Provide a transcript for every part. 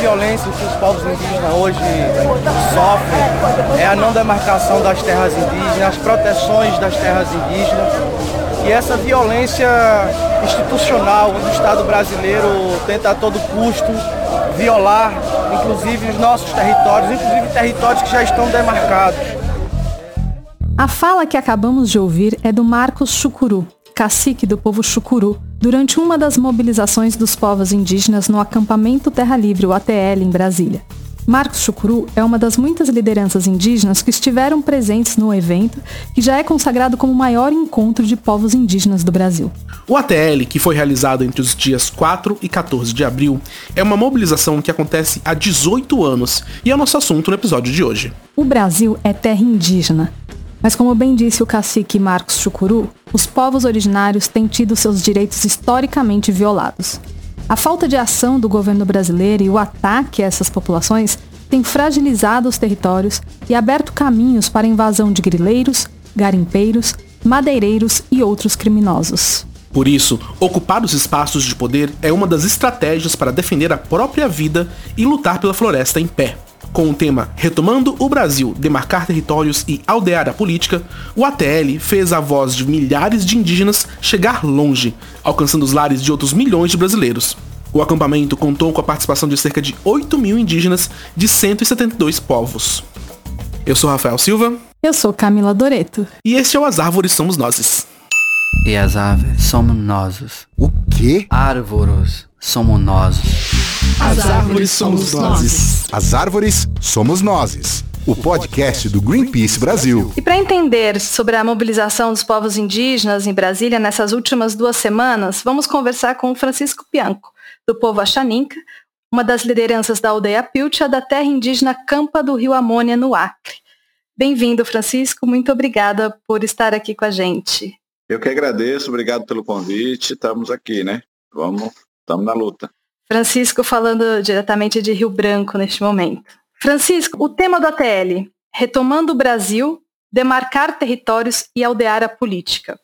Violência que os povos indígenas hoje sofrem é a não demarcação das terras indígenas, as proteções das terras indígenas. E essa violência institucional onde o Estado brasileiro tenta a todo custo violar, inclusive, os nossos territórios, inclusive territórios que já estão demarcados. A fala que acabamos de ouvir é do Marcos Chucuru, cacique do povo Chucuru, durante uma das mobilizações dos povos indígenas no acampamento Terra Livre, o ATL, em Brasília. Marcos Chucuru é uma das muitas lideranças indígenas que estiveram presentes no evento, que já é consagrado como o maior encontro de povos indígenas do Brasil. O ATL, que foi realizado entre os dias 4 e 14 de abril, é uma mobilização que acontece há 18 anos e é o nosso assunto no episódio de hoje. O Brasil é terra indígena, mas como bem disse o cacique Marcos Chucuru, os povos originários têm tido seus direitos historicamente violados. A falta de ação do governo brasileiro e o ataque a essas populações tem fragilizado os territórios e aberto caminhos para a invasão de grileiros, garimpeiros, madeireiros e outros criminosos. Por isso, ocupar os espaços de poder é uma das estratégias para defender a própria vida e lutar pela floresta em pé. Com o tema Retomando o Brasil, demarcar territórios e aldear a política, o ATL fez a voz de milhares de indígenas chegar longe, alcançando os lares de outros milhões de brasileiros. O acampamento contou com a participação de cerca de 8 mil indígenas de 172 povos. Eu sou Rafael Silva. Eu sou Camila Doreto. E este é o As Árvores Somos Nozes. E as árvores somos nós. O quê? Árvores somos nós. As árvores somos nós. As árvores somos nós. O podcast do Greenpeace Brasil. E para entender sobre a mobilização dos povos indígenas em Brasília nessas últimas duas semanas, vamos conversar com o Francisco Bianco, do povo Axaninca, uma das lideranças da aldeia Pilcha da terra indígena Campa do Rio Amônia, no Acre. Bem-vindo, Francisco. Muito obrigada por estar aqui com a gente. Eu que agradeço, obrigado pelo convite. Estamos aqui, né? Vamos, estamos na luta. Francisco falando diretamente de Rio Branco neste momento. Francisco, o tema do ATL, retomando o Brasil, demarcar territórios e aldear a política.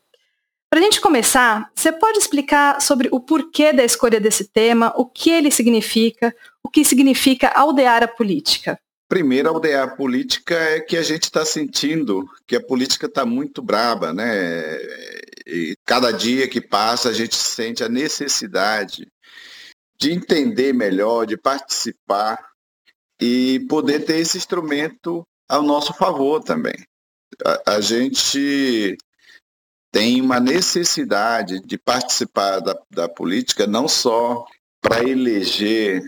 Para a gente começar, você pode explicar sobre o porquê da escolha desse tema, o que ele significa, o que significa aldear a política? Primeiro, aldear a política é que a gente está sentindo que a política está muito braba, né? E cada dia que passa a gente sente a necessidade de entender melhor, de participar e poder ter esse instrumento ao nosso favor também. A, a gente tem uma necessidade de participar da, da política não só para eleger,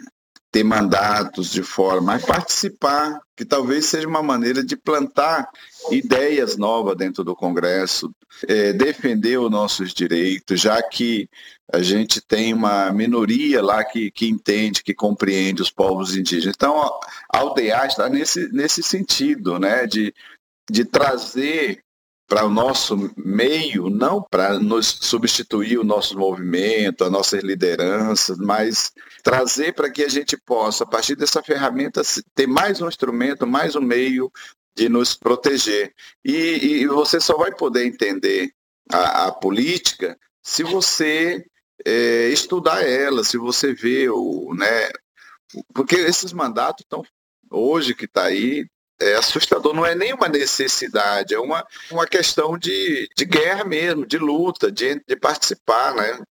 ter mandatos de forma, mas participar, que talvez seja uma maneira de plantar ideias novas dentro do Congresso, é, defender os nossos direitos, já que a gente tem uma minoria lá que, que entende, que compreende os povos indígenas. Então, a aldeia está nesse, nesse sentido, né, de, de trazer para o nosso meio, não para nos substituir o nosso movimento, as nossas lideranças, mas trazer para que a gente possa, a partir dessa ferramenta, ter mais um instrumento, mais um meio de nos proteger. E, e você só vai poder entender a, a política se você é, estudar ela, se você vê o, né, porque esses mandatos estão hoje que está aí é assustador, não é nenhuma necessidade, é uma, uma questão de, de guerra mesmo, de luta, de, de participar, né?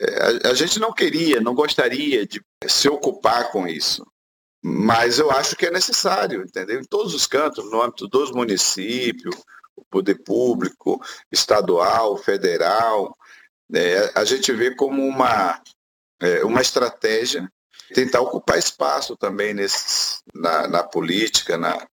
É, a, a gente não queria, não gostaria de se ocupar com isso. Mas eu acho que é necessário, entendeu? Em todos os cantos, no âmbito dos municípios, o poder público, estadual, federal, é, a gente vê como uma, é, uma estratégia tentar ocupar espaço também nesse, na, na política, na,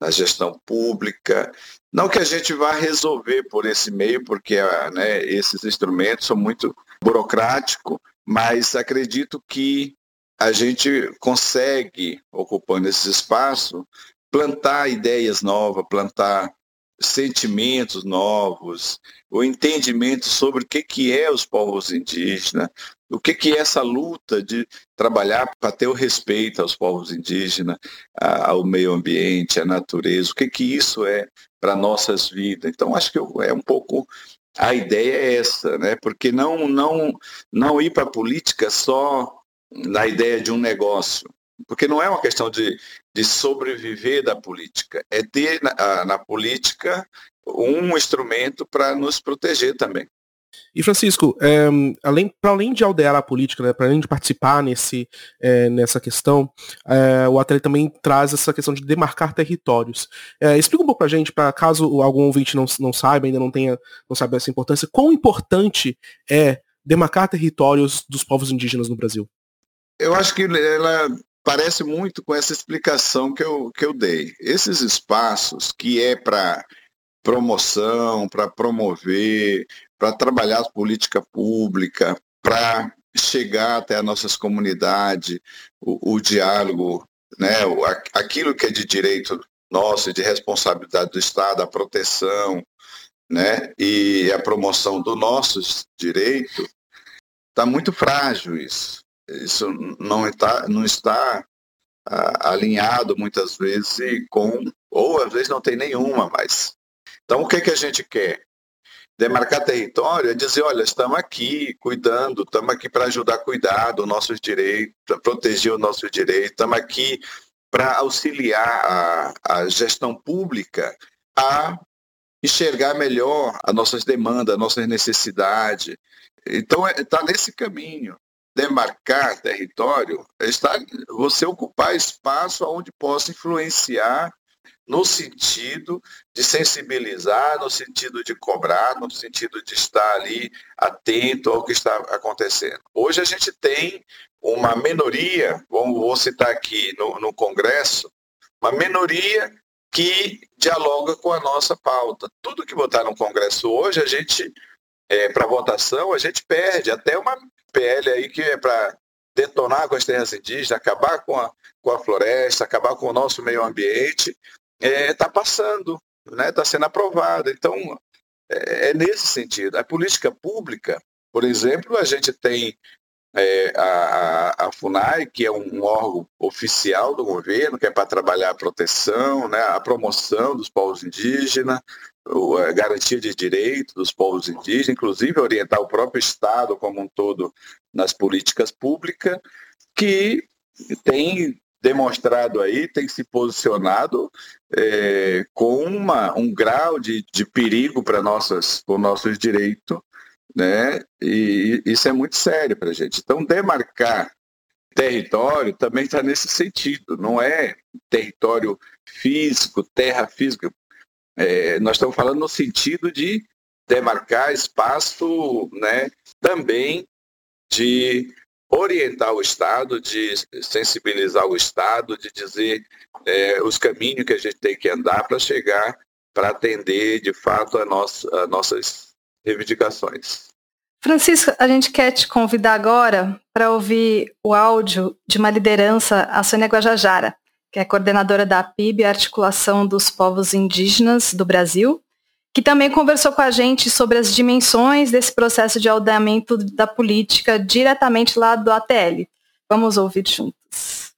na gestão pública. Não que a gente vá resolver por esse meio, porque né, esses instrumentos são muito burocráticos, mas acredito que a gente consegue, ocupando esse espaço, plantar ideias novas, plantar sentimentos novos, o entendimento sobre o que, que é os povos indígenas, o que, que é essa luta de trabalhar para ter o respeito aos povos indígenas, ao meio ambiente, à natureza, o que, que isso é para nossas vidas. Então, acho que é um pouco a ideia é essa, né? Porque não não não ir para a política só na ideia de um negócio, porque não é uma questão de, de sobreviver da política, é ter na, na política um instrumento para nos proteger também. E Francisco, é, além, para além de aldear a política, né, para além de participar nesse, é, nessa questão, é, o Ateli também traz essa questão de demarcar territórios. explica um pouco para a gente, para caso algum ouvinte não, não saiba, ainda não tenha, não saiba essa importância, quão importante é demarcar territórios dos povos indígenas no Brasil? Eu acho que ela parece muito com essa explicação que eu, que eu dei. Esses espaços que é para promoção, para promover, para trabalhar política pública, para chegar até as nossas comunidades, o, o diálogo, né, o, aquilo que é de direito nosso, de responsabilidade do Estado, a proteção, né, e a promoção dos nossos direitos, está muito frágil isso. Isso não está, não está ah, alinhado muitas vezes com, ou às vezes não tem nenhuma, mas. Então o que, que a gente quer? Demarcar território é dizer, olha, estamos aqui cuidando, estamos aqui para ajudar a cuidar dos nossos direitos, para proteger o nosso direito, estamos aqui para auxiliar a, a gestão pública a enxergar melhor as nossas demandas, as nossas necessidades. Então, está é, nesse caminho demarcar território está você ocupar espaço onde possa influenciar no sentido de sensibilizar, no sentido de cobrar, no sentido de estar ali atento ao que está acontecendo. Hoje a gente tem uma minoria, vou citar aqui no, no Congresso, uma minoria que dialoga com a nossa pauta. Tudo que botar no Congresso hoje, a gente, é, para votação, a gente perde. Até uma PL aí que é para detonar com as terras indígenas, acabar com a, com a floresta, acabar com o nosso meio ambiente, está é, tá passando, está né? Tá sendo aprovada. Então, é, é, nesse sentido. A política pública, por exemplo, a gente tem é, a, a, FUNAI, que é um órgão oficial do governo, que é para trabalhar a proteção, né, a promoção dos povos indígenas, a garantia de direitos dos povos indígenas, inclusive orientar o próprio Estado como um todo nas políticas públicas, que tem demonstrado aí, tem se posicionado é, com uma, um grau de, de perigo para nossos direitos, né? E isso é muito sério para a gente. Então, demarcar território também está nesse sentido, não é território físico, terra física. É, nós estamos falando no sentido de demarcar espaço né, também de orientar o Estado, de sensibilizar o Estado, de dizer é, os caminhos que a gente tem que andar para chegar, para atender de fato a, nossa, nossas reivindicações. Francisco, a gente quer te convidar agora para ouvir o áudio de uma liderança, a Sônia Guajajara, que é coordenadora da PIB, Articulação dos Povos Indígenas do Brasil, que também conversou com a gente sobre as dimensões desse processo de aldeamento da política diretamente lá do ATL. Vamos ouvir juntos.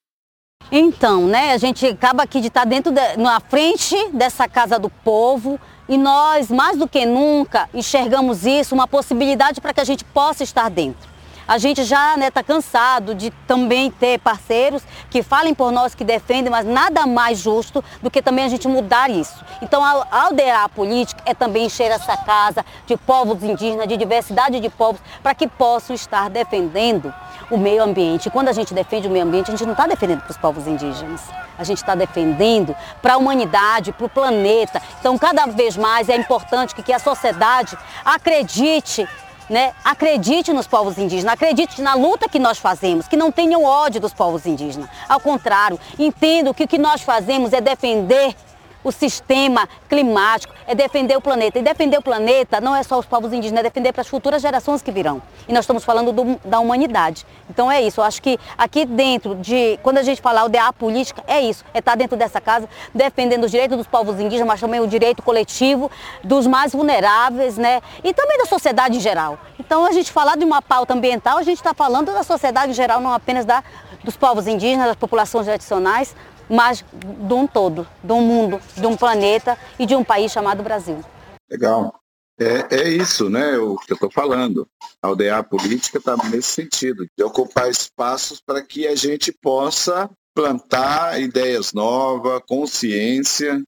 Então, né, a gente acaba aqui de estar dentro, de, na frente dessa casa do povo e nós, mais do que nunca, enxergamos isso, uma possibilidade para que a gente possa estar dentro. A gente já está né, tá cansado de também ter parceiros que falem por nós, que defendem, mas nada mais justo do que também a gente mudar isso. Então, aldear a política é também encher essa casa de povos indígenas, de diversidade de povos, para que possam estar defendendo o meio ambiente. Quando a gente defende o meio ambiente, a gente não está defendendo para os povos indígenas. A gente está defendendo para a humanidade, para o planeta. Então, cada vez mais é importante que, que a sociedade acredite né, acredite nos povos indígenas, acredite na luta que nós fazemos, que não tenham ódio dos povos indígenas. Ao contrário, entendo que o que nós fazemos é defender o sistema climático, é defender o planeta. E defender o planeta não é só os povos indígenas, é defender para as futuras gerações que virão. E nós estamos falando do, da humanidade. Então é isso. Eu acho que aqui dentro de, quando a gente fala aldeia política, é isso. É estar dentro dessa casa defendendo os direitos dos povos indígenas, mas também o direito coletivo dos mais vulneráveis, né? E também da sociedade em geral. Então a gente falar de uma pauta ambiental, a gente está falando da sociedade em geral, não apenas da, dos povos indígenas, das populações tradicionais, mas de um todo, de um mundo, de um planeta e de um país chamado Brasil. Legal. É, é isso, né? O que eu estou falando. A aldeia política está nesse sentido, de ocupar espaços para que a gente possa plantar ideias novas, consciência,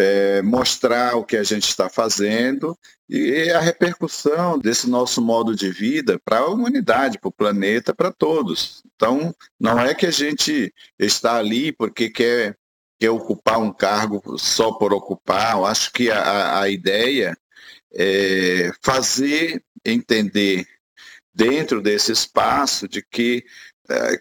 é, mostrar o que a gente está fazendo e a repercussão desse nosso modo de vida para a humanidade, para o planeta, para todos. Então, não é que a gente está ali porque quer, quer ocupar um cargo só por ocupar. Eu acho que a, a ideia é fazer entender dentro desse espaço de que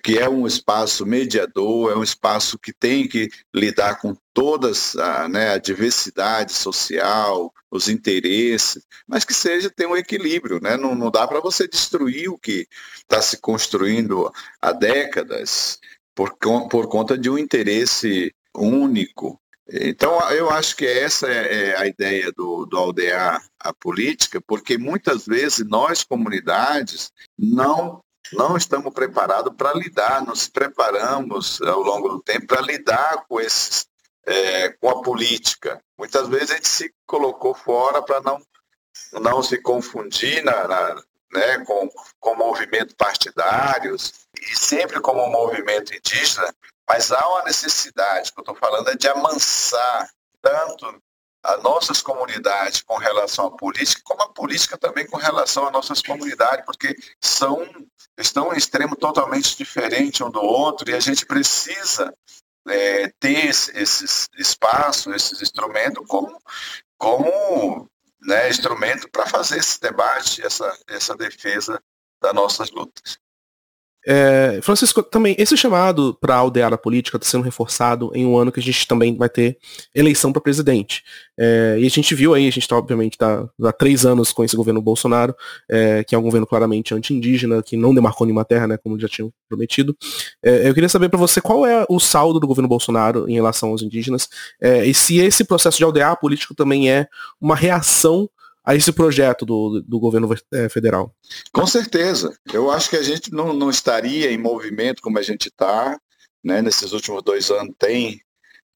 que é um espaço mediador, é um espaço que tem que lidar com todas a, né, a diversidade social, os interesses, mas que seja ter um equilíbrio, né? Não, não dá para você destruir o que está se construindo há décadas por, por conta de um interesse único. Então, eu acho que essa é, é a ideia do, do aldear a política, porque muitas vezes nós, comunidades, não não estamos preparados para lidar, nos preparamos ao longo do tempo para lidar com esses, é, com a política. Muitas vezes a gente se colocou fora para não, não se confundir na, na, né, com, com movimentos partidários e sempre como um movimento indígena, mas há uma necessidade, que eu estou falando, é de amansar tanto as nossas comunidades com relação à política, como a política também com relação às nossas comunidades, porque são estão em extremo totalmente diferente um do outro e a gente precisa é, ter esses espaços, esses instrumentos como, como né, instrumento para fazer esse debate, essa, essa defesa das nossas lutas. É, Francisco, também, esse chamado para aldear a política está sendo reforçado em um ano que a gente também vai ter eleição para presidente. É, e a gente viu aí, a gente está obviamente tá, há três anos com esse governo Bolsonaro, é, que é um governo claramente anti-indígena, que não demarcou nenhuma terra, né, como já tinham prometido. É, eu queria saber para você qual é o saldo do governo Bolsonaro em relação aos indígenas, é, e se esse processo de aldear político também é uma reação a esse projeto do, do governo eh, federal? Com certeza. Eu acho que a gente não, não estaria em movimento como a gente está. Né? Nesses últimos dois anos tem,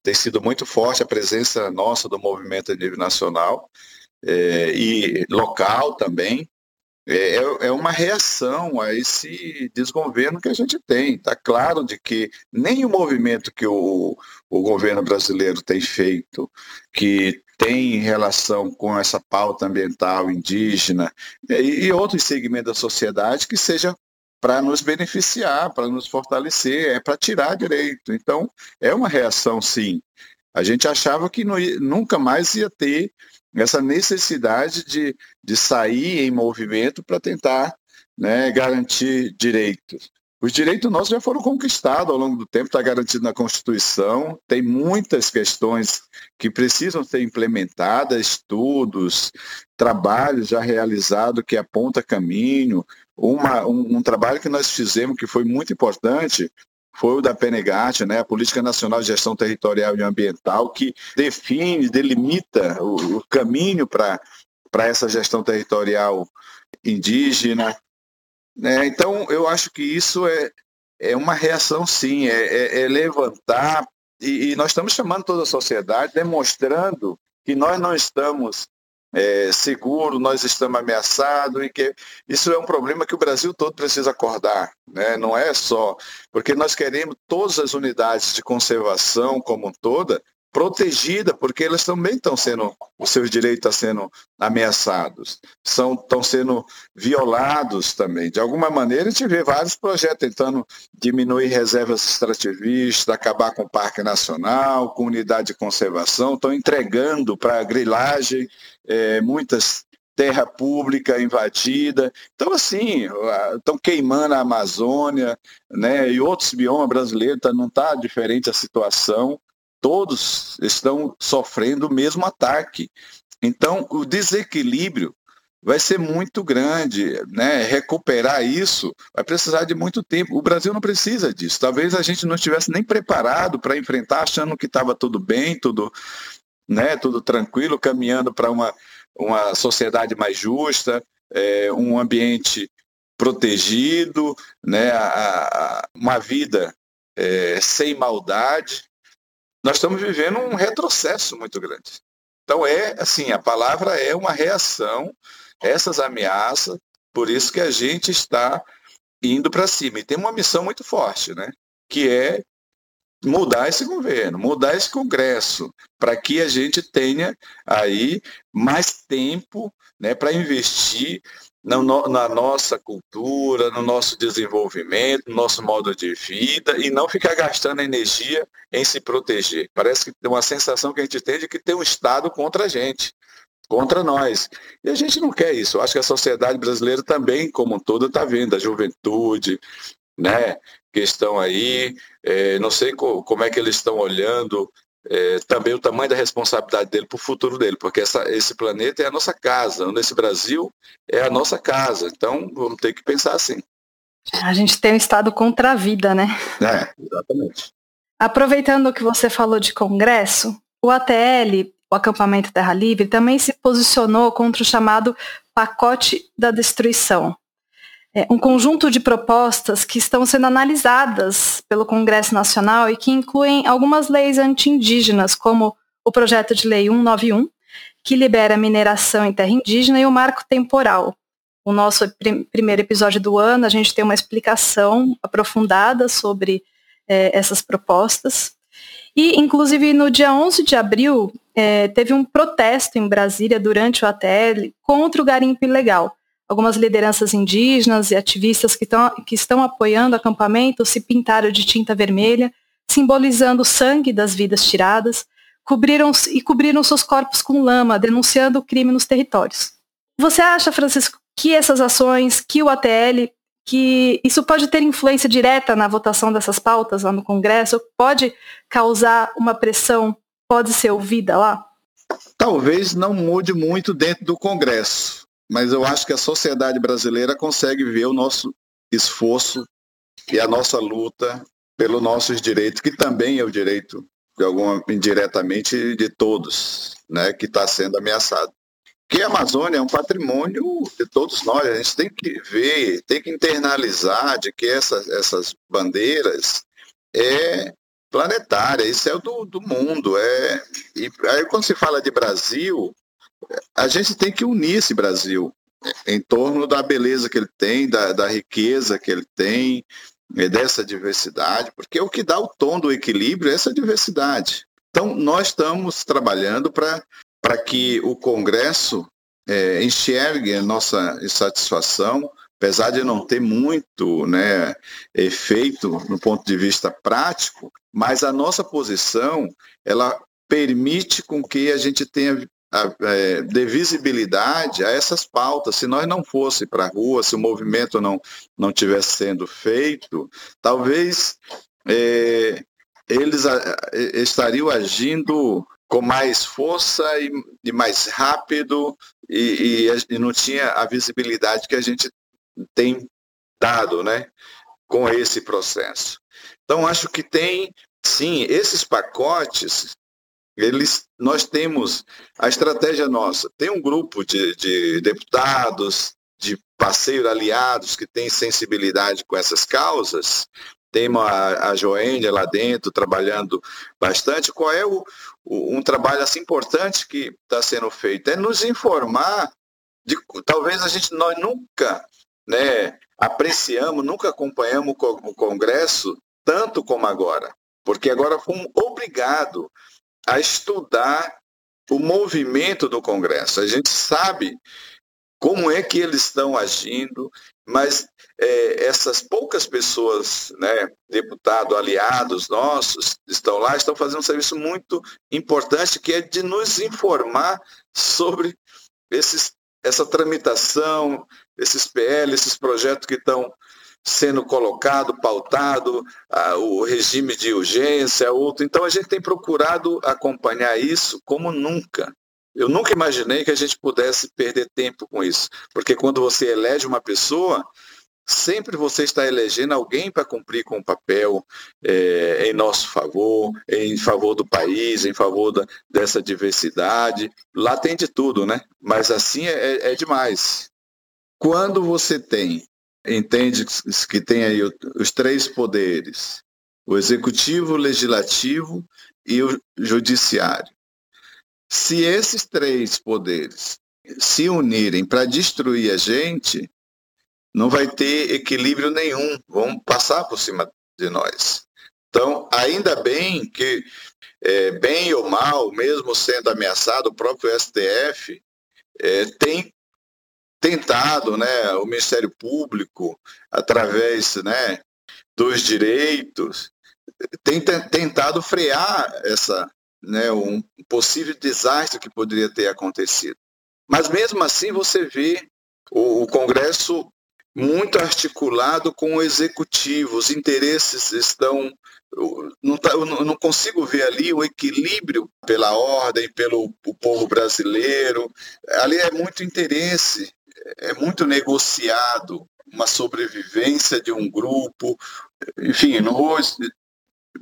tem sido muito forte a presença nossa do movimento a nível nacional é, e local também. É, é, é uma reação a esse desgoverno que a gente tem. Está claro de que nem o movimento que o, o governo brasileiro tem feito, que tem relação com essa pauta ambiental indígena e, e outros segmentos da sociedade que seja para nos beneficiar, para nos fortalecer, é para tirar direito. Então, é uma reação, sim. A gente achava que não, nunca mais ia ter essa necessidade de, de sair em movimento para tentar né, garantir direitos. Os direitos nossos já foram conquistados ao longo do tempo, está garantido na Constituição. Tem muitas questões que precisam ser implementadas, estudos, trabalhos já realizados que aponta caminho. Uma, um, um, trabalho que nós fizemos que foi muito importante foi o da PNGAT, né, a Política Nacional de Gestão Territorial e Ambiental, que define, delimita o, o caminho para essa gestão territorial indígena, né? Então, eu acho que isso é, é uma reação, sim, é, é, é levantar, e, e, nós estamos chamando toda a sociedade, demonstrando que nós não estamos é, seguros, nós estamos ameaçados, e que isso é um problema que o Brasil todo precisa acordar. Né? Não é só, porque nós queremos todas as unidades de conservação como toda protegida, porque elas também estão sendo, os seus direitos estão sendo ameaçados, são, estão sendo violados também. De alguma maneira, a gente vê vários projetos tentando diminuir reservas extrativistas, acabar com o Parque Nacional, com unidade de conservação, estão entregando para a grilagem é, muitas terra pública invadida. Então, assim, estão queimando a Amazônia, né, e outros biomas brasileiros, tá, não está diferente a situação todos estão sofrendo o mesmo ataque. Então, o desequilíbrio vai ser muito grande, né? Recuperar isso vai precisar de muito tempo. O Brasil não precisa disso. Talvez a gente não estivesse nem preparado para enfrentar, achando que estava tudo bem, tudo, né? Tudo tranquilo, caminhando para uma, uma sociedade mais justa, é, um ambiente protegido, né? A, a, uma vida é, sem maldade. Nós estamos vivendo um retrocesso muito grande. Então é assim, a palavra é uma reação essas ameaças, por isso que a gente está indo para cima. E tem uma missão muito forte, né? que é mudar esse governo, mudar esse Congresso, para que a gente tenha aí mais tempo né, para investir na, na, nossa cultura, no nosso desenvolvimento, no nosso modo de vida e não ficar gastando energia em se proteger. Parece que tem uma sensação que a gente tem de que tem um Estado contra a gente contra nós. E a gente não quer isso. Eu acho que a sociedade brasileira também, como um todo, está vendo a juventude, né, que estão aí. É, não sei co como é que eles estão olhando é, também o tamanho da responsabilidade dele para o futuro dele, porque essa, esse planeta é a nossa casa, nesse Brasil é a nossa casa. Então vamos ter que pensar assim. A gente tem um Estado contra a vida, né? É, exatamente. Aproveitando que você falou de Congresso, o ATL o acampamento Terra Livre, também se posicionou contra o chamado pacote da destruição. É um conjunto de propostas que estão sendo analisadas pelo Congresso Nacional e que incluem algumas leis anti-indígenas, como o projeto de lei 191, que libera mineração em terra indígena, e o marco temporal. O nosso prim primeiro episódio do ano, a gente tem uma explicação aprofundada sobre é, essas propostas. E, inclusive, no dia 11 de abril, é, teve um protesto em Brasília durante o ATL contra o garimpo ilegal. Algumas lideranças indígenas e ativistas que, tão, que estão apoiando o acampamento se pintaram de tinta vermelha, simbolizando o sangue das vidas tiradas, cobriram e cobriram seus corpos com lama, denunciando o crime nos territórios. Você acha, Francisco, que essas ações, que o ATL que isso pode ter influência direta na votação dessas pautas lá no Congresso, pode causar uma pressão, pode ser ouvida lá? Talvez não mude muito dentro do Congresso, mas eu acho que a sociedade brasileira consegue ver o nosso esforço e a nossa luta pelos nossos direitos, que também é o direito, de alguma, indiretamente, de todos, né, que está sendo ameaçado. Porque a Amazônia é um patrimônio de todos nós. A gente tem que ver, tem que internalizar de que essas, essas bandeiras é planetária, isso é do, do mundo. É, e aí quando se fala de Brasil, a gente tem que unir esse Brasil em torno da beleza que ele tem, da, da riqueza que ele tem, dessa diversidade, porque o que dá o tom do equilíbrio é essa diversidade. Então, nós estamos trabalhando para para que o Congresso é, enxergue a nossa insatisfação, apesar de não ter muito né, efeito no ponto de vista prático, mas a nossa posição ela permite com que a gente tenha a, é, dê visibilidade a essas pautas. Se nós não fosse para a rua, se o movimento não não tivesse sendo feito, talvez é, eles a, estariam agindo com mais força e, e mais rápido e, e, e, não tinha a visibilidade que a gente tem dado, né, com esse processo. Então acho que tem, sim, esses pacotes, eles, nós temos a estratégia nossa. Tem um grupo de, de deputados, de parceiros aliados que têm sensibilidade com essas causas tem a, a Joênia lá dentro trabalhando bastante. Qual é o, o um trabalho assim importante que está sendo feito? É nos informar de talvez a gente nós nunca né, apreciamos, nunca acompanhamos o Congresso tanto como agora. Porque agora fomos obrigados a estudar o movimento do Congresso. A gente sabe como é que eles estão agindo, mas é, essas poucas pessoas, né, deputados, aliados nossos, estão lá, estão fazendo um serviço muito importante, que é de nos informar sobre esses, essa tramitação, esses PL, esses projetos que estão sendo colocado, pautado, o regime de urgência, outro. Então a gente tem procurado acompanhar isso como nunca. Eu nunca imaginei que a gente pudesse perder tempo com isso, porque quando você elege uma pessoa, sempre você está elegendo alguém para cumprir com o papel é, em nosso favor, em favor do país, em favor da, dessa diversidade. Lá tem de tudo, né? Mas assim é, é demais. Quando você tem, entende que tem aí os três poderes, o executivo, o legislativo e o judiciário. Se esses três poderes se unirem para destruir a gente, não vai ter equilíbrio nenhum, vão passar por cima de nós. Então, ainda bem que, é, bem ou mal, mesmo sendo ameaçado, o próprio STF é, tem tentado, né, o Ministério Público, através né, dos direitos, tem tentado frear essa, né, um possível desastre que poderia ter acontecido. Mas mesmo assim você vê o, o Congresso muito articulado com o executivo, os interesses estão. Não tá, não consigo ver ali o equilíbrio pela ordem, pelo povo brasileiro. Ali é muito interesse, é muito negociado, uma sobrevivência de um grupo. Enfim, não vou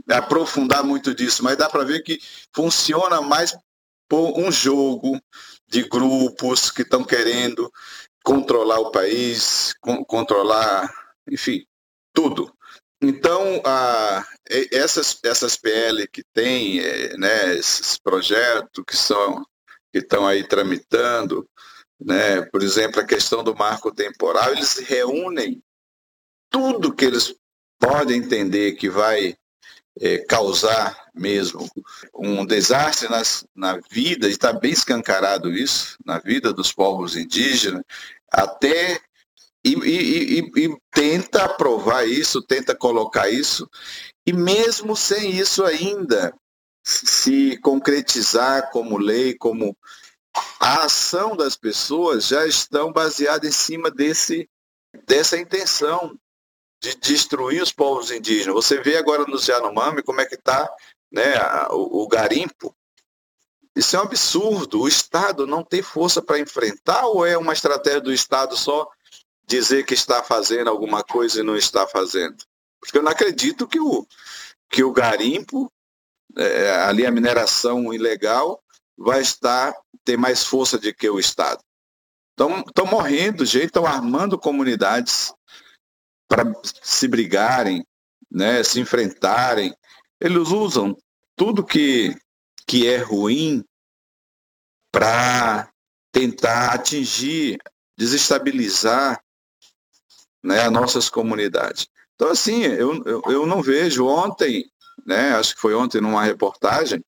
aprofundar muito disso, mas dá para ver que funciona mais por um jogo de grupos que estão querendo controlar o país, controlar, enfim, tudo. Então, a, essas, essas PL que tem, é, né, esses projetos que são que estão aí tramitando, né, por exemplo, a questão do marco temporal, eles reúnem tudo que eles podem entender que vai é, causar mesmo um desastre nas, na vida, e está bem escancarado isso, na vida dos povos indígenas, até e, e, e, e, tenta aprovar isso, tenta colocar isso, e mesmo sem isso ainda se concretizar como lei, como a ação das pessoas já estão baseadas em cima desse, dessa intenção de destruir os povos indígenas. Você vê agora no Yanomami como é que está né, o, o garimpo. Isso é um absurdo. O Estado não tem força para enfrentar ou é uma estratégia do Estado só dizer que está fazendo alguma coisa e não está fazendo? Porque eu não acredito que o, que o garimpo, é, ali a mineração ilegal, vai estar ter mais força do que o Estado. Estão morrendo, gente, estão armando comunidades, para se brigarem, né, se enfrentarem. Eles usam tudo que, que é ruim para tentar atingir, desestabilizar né, as nossas comunidades. Então, assim, eu, eu, eu não vejo ontem, né, acho que foi ontem numa reportagem,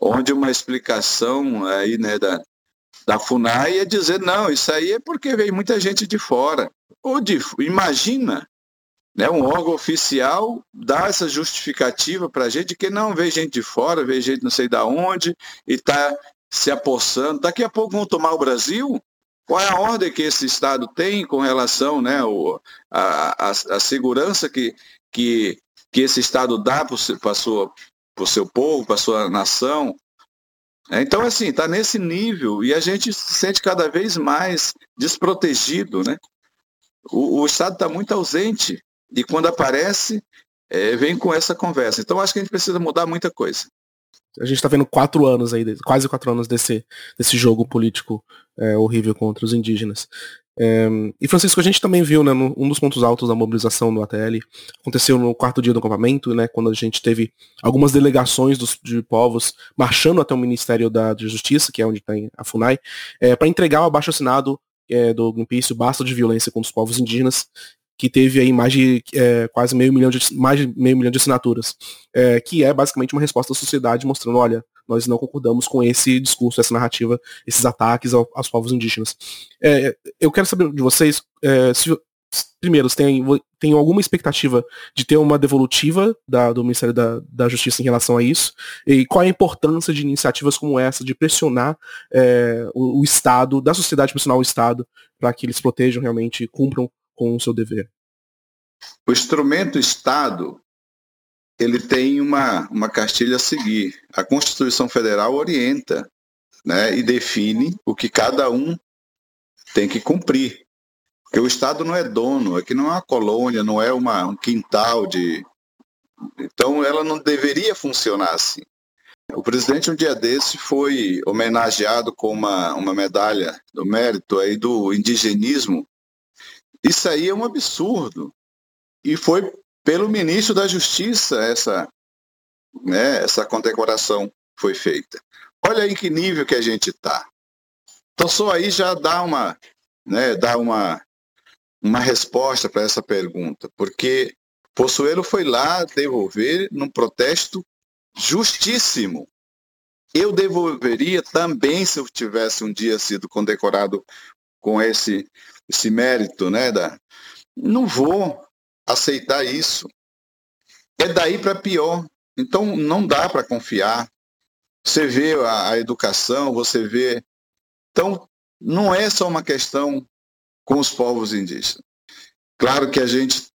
onde uma explicação aí, né, da, da FUNAI ia dizer, não, isso aí é porque veio muita gente de fora. Ou de, imagina, né, um órgão oficial dar essa justificativa para a gente que não vê gente de fora, vê gente não sei da onde e está se apossando. Daqui a pouco vão tomar o Brasil? Qual é a ordem que esse Estado tem com relação né, o, a, a, a segurança que, que, que esse Estado dá para o seu povo, para a sua nação? Então, assim, está nesse nível e a gente se sente cada vez mais desprotegido, né? o, o Estado está muito ausente e quando aparece, é, vem com essa conversa. Então acho que a gente precisa mudar muita coisa. A gente está vendo quatro anos aí, quase quatro anos desse, desse jogo político é, horrível contra os indígenas. É, e Francisco, a gente também viu, né, um dos pontos altos da mobilização no ATL, aconteceu no quarto dia do acampamento, né, quando a gente teve algumas delegações dos, de povos marchando até o Ministério da Justiça, que é onde tem a FUNAI, é, para entregar o abaixo assinado é, do Greenpeace, o Basta de Violência contra os Povos Indígenas, que teve aí mais de é, quase meio milhão de, mais de meio milhão de assinaturas, que é basicamente uma resposta da sociedade mostrando, olha, nós não concordamos com esse discurso, essa narrativa, esses ataques ao, aos povos indígenas. É, eu quero saber de vocês é, se, primeiro, tem, tem alguma expectativa de ter uma devolutiva da, do Ministério da, da, Justiça em relação a isso? E qual é a importância de iniciativas como essa, de pressionar é, o, o, Estado, da sociedade pressionar o Estado, para que eles protejam realmente, cumpram com o seu dever? O instrumento Estado, ele tem uma, uma cartilha a seguir. A Constituição Federal orienta né, e define o que cada um tem que cumprir. Porque o Estado não é dono, aqui não é uma colônia, não é uma, um quintal de. Então ela não deveria funcionar assim. O presidente, um dia desse, foi homenageado com uma, uma medalha do mérito aí do indigenismo. Isso aí é um absurdo. E foi pelo ministro da Justiça essa, né, essa condecoração foi feita. Olha em que nível que a gente está. Então só aí já dá uma, né, dá uma, uma resposta para essa pergunta, porque Possuelo foi lá devolver num protesto justíssimo. Eu devolveria também se eu tivesse um dia sido condecorado com esse, esse mérito, né? Da... Não vou aceitar isso. É daí para pior. Então não dá para confiar. Você vê a, a educação, você vê. Então não é só uma questão com os povos indígenas. Claro que a gente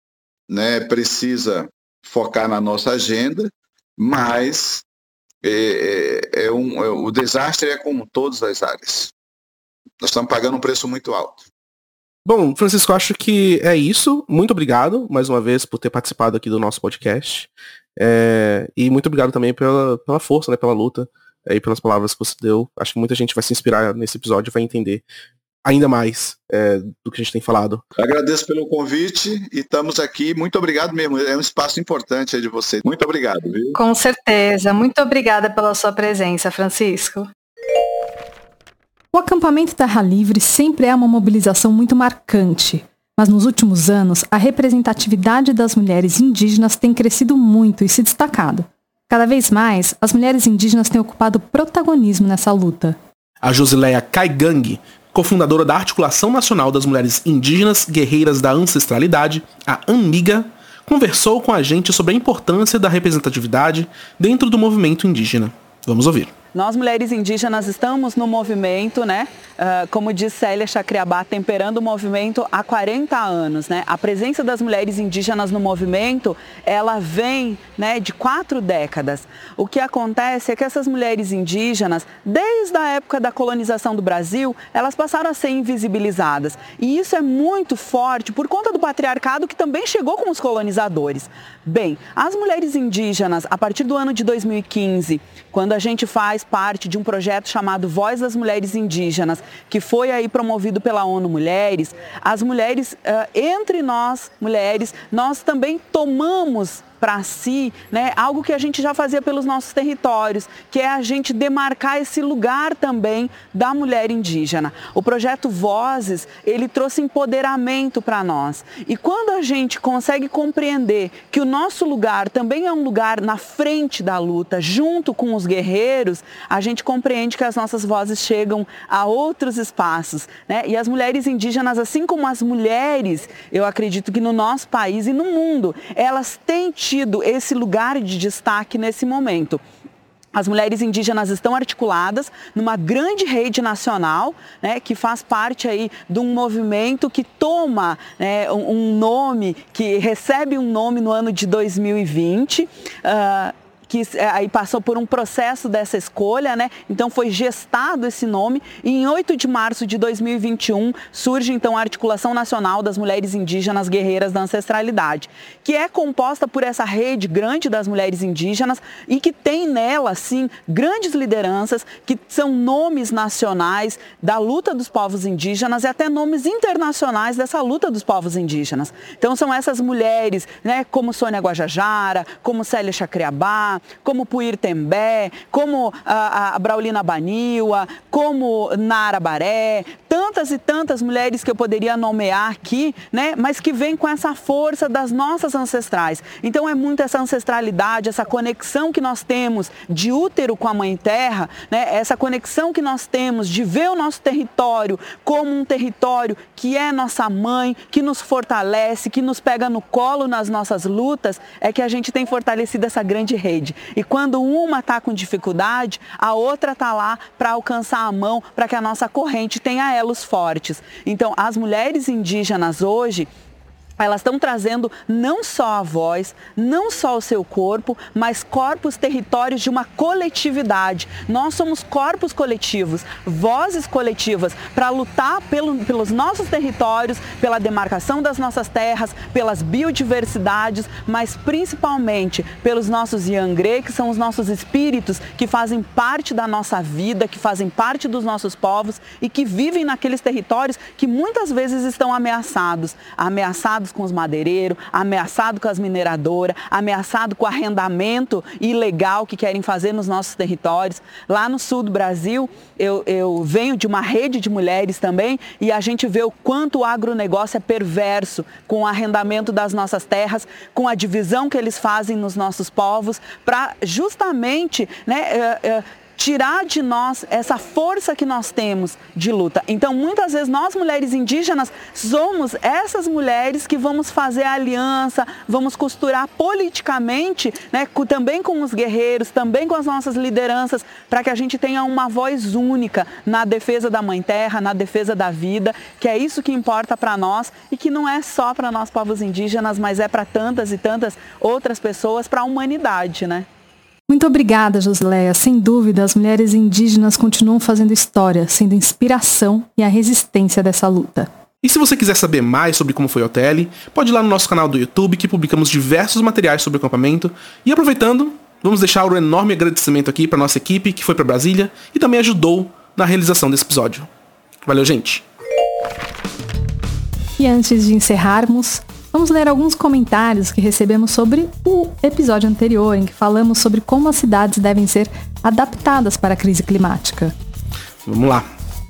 né, precisa focar na nossa agenda, mas é, é, é um, é, o desastre é como todas as áreas. Nós estamos pagando um preço muito alto. Bom, Francisco, acho que é isso. Muito obrigado mais uma vez por ter participado aqui do nosso podcast. É, e muito obrigado também pela, pela força, né, pela luta é, e pelas palavras que você deu. Acho que muita gente vai se inspirar nesse episódio e vai entender ainda mais é, do que a gente tem falado. Agradeço pelo convite e estamos aqui. Muito obrigado mesmo. É um espaço importante aí de você. Muito obrigado, viu? Com certeza. Muito obrigada pela sua presença, Francisco. O acampamento Terra Livre sempre é uma mobilização muito marcante, mas nos últimos anos a representatividade das mulheres indígenas tem crescido muito e se destacado. Cada vez mais, as mulheres indígenas têm ocupado protagonismo nessa luta. A Josileia Caigang cofundadora da Articulação Nacional das Mulheres Indígenas Guerreiras da Ancestralidade, a ANMIGA, conversou com a gente sobre a importância da representatividade dentro do movimento indígena. Vamos ouvir. Nós, mulheres indígenas, estamos no movimento, né? Uh, como diz Célia Chacriabá, temperando o movimento há 40 anos, né? A presença das mulheres indígenas no movimento, ela vem né, de quatro décadas. O que acontece é que essas mulheres indígenas, desde a época da colonização do Brasil, elas passaram a ser invisibilizadas. E isso é muito forte por conta do patriarcado que também chegou com os colonizadores. Bem, as mulheres indígenas, a partir do ano de 2015, quando a gente faz parte de um projeto chamado Voz das Mulheres Indígenas, que foi aí promovido pela ONU Mulheres, as mulheres, uh, entre nós, mulheres, nós também tomamos para si, né, algo que a gente já fazia pelos nossos territórios, que é a gente demarcar esse lugar também da mulher indígena. O projeto Vozes, ele trouxe empoderamento para nós. E quando a gente consegue compreender que o nosso lugar também é um lugar na frente da luta, junto com os guerreiros, a gente compreende que as nossas vozes chegam a outros espaços, né? E as mulheres indígenas, assim como as mulheres, eu acredito que no nosso país e no mundo, elas têm tido esse lugar de destaque nesse momento. As mulheres indígenas estão articuladas numa grande rede nacional, né, que faz parte aí de um movimento que toma né, um, nome, que recebe um nome no ano de 2020. Uh, que é, aí passou por um processo dessa escolha, né? Então foi gestado esse nome e em 8 de março de 2021 surge então a Articulação Nacional das Mulheres Indígenas Guerreiras da Ancestralidade, que é composta por essa rede grande das mulheres indígenas e que tem nela, sim, grandes lideranças que são nomes nacionais da luta dos povos indígenas e até nomes internacionais dessa luta dos povos indígenas. Então são essas mulheres, né, como Sônia Guajajara, como Célia Chacriabá, como Puir Tembé, como a, a Braulina Baniwa, como Nara Baré, tantas e tantas mulheres que eu poderia nomear aqui, né? Mas que vêm com essa força das nossas ancestrais. Então é muito essa ancestralidade, essa conexão que nós temos de útero com a Mãe Terra, né? Essa conexão que nós temos de ver o nosso território como um território que é nossa mãe, que nos fortalece, que nos pega no colo nas nossas lutas, é que a gente tem fortalecido essa grande rede. E quando uma está com dificuldade, a outra está lá para alcançar a mão, para que a nossa corrente tenha elos fortes. Então, as mulheres indígenas hoje, elas estão trazendo não só a voz, não só o seu corpo, mas corpos territórios de uma coletividade. Nós somos corpos coletivos, vozes coletivas para lutar pelo, pelos nossos territórios, pela demarcação das nossas terras, pelas biodiversidades, mas principalmente pelos nossos Yangre, que são os nossos espíritos que fazem parte da nossa vida, que fazem parte dos nossos povos e que vivem naqueles territórios que muitas vezes estão ameaçados, ameaçados ameaçados com os madeireiros, ameaçados com as mineradoras, ameaçados com o arrendamento ilegal que querem fazer nos nossos territórios. Lá no sul do Brasil, eu, eu venho de uma rede de mulheres também e a gente vê o quanto o agronegócio é perverso com o arrendamento das nossas terras, com a divisão que eles fazem nos nossos povos, para justamente né, é, é, tirar de nós essa força que nós temos de luta. Então, muitas vezes nós mulheres indígenas somos essas mulheres que vamos fazer aliança, vamos costurar politicamente, né, também com os guerreiros, também com as nossas lideranças, para que a gente tenha uma voz única na defesa da mãe terra, na defesa da vida, que é isso que importa para nós e que não é só para nós povos indígenas, mas é para tantas e tantas outras pessoas, para a humanidade, né? Muito obrigada, Josileia. Sem dúvida, as mulheres indígenas continuam fazendo história, sendo inspiração e a resistência dessa luta. E se você quiser saber mais sobre como foi o OTL, pode ir lá no nosso canal do YouTube que publicamos diversos materiais sobre o acampamento. E aproveitando, vamos deixar um enorme agradecimento aqui para nossa equipe que foi para Brasília e também ajudou na realização desse episódio. Valeu, gente! E antes de encerrarmos, Vamos ler alguns comentários que recebemos sobre o episódio anterior, em que falamos sobre como as cidades devem ser adaptadas para a crise climática. Vamos lá.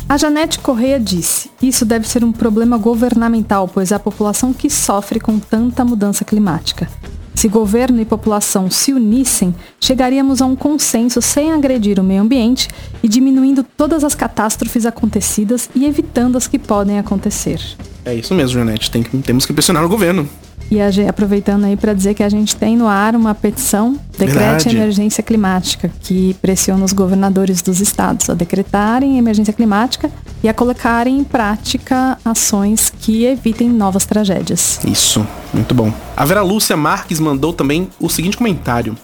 A Janete Correia disse: Isso deve ser um problema governamental, pois é a população que sofre com tanta mudança climática. Se governo e população se unissem, chegaríamos a um consenso sem agredir o meio ambiente e diminuindo todas as catástrofes acontecidas e evitando as que podem acontecer. É isso mesmo, Janete. Tem, temos que pressionar o governo. E a, aproveitando aí para dizer que a gente tem no ar uma petição, decrete emergência climática, que pressiona os governadores dos estados a decretarem emergência climática e a colocarem em prática ações que evitem novas tragédias. Isso, muito bom. A Vera Lúcia Marques mandou também o seguinte comentário.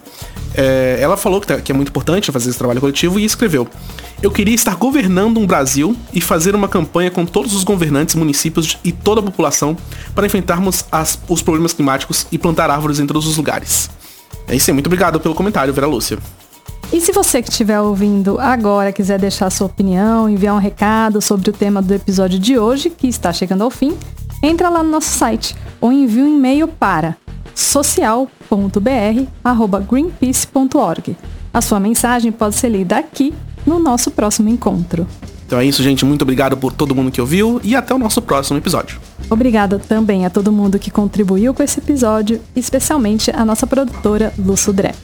É, ela falou que, tá, que é muito importante fazer esse trabalho coletivo e escreveu: Eu queria estar governando um Brasil e fazer uma campanha com todos os governantes, municípios e toda a população para enfrentarmos as, os problemas climáticos e plantar árvores em todos os lugares. É isso aí, muito obrigado pelo comentário, Vera Lúcia. E se você que estiver ouvindo agora quiser deixar sua opinião, enviar um recado sobre o tema do episódio de hoje, que está chegando ao fim, entra lá no nosso site ou envie um e-mail para social.br@greenpeace.org. A sua mensagem pode ser lida aqui no nosso próximo encontro. Então é isso, gente. Muito obrigado por todo mundo que ouviu e até o nosso próximo episódio. Obrigada também a todo mundo que contribuiu com esse episódio, especialmente a nossa produtora Lu Sudré.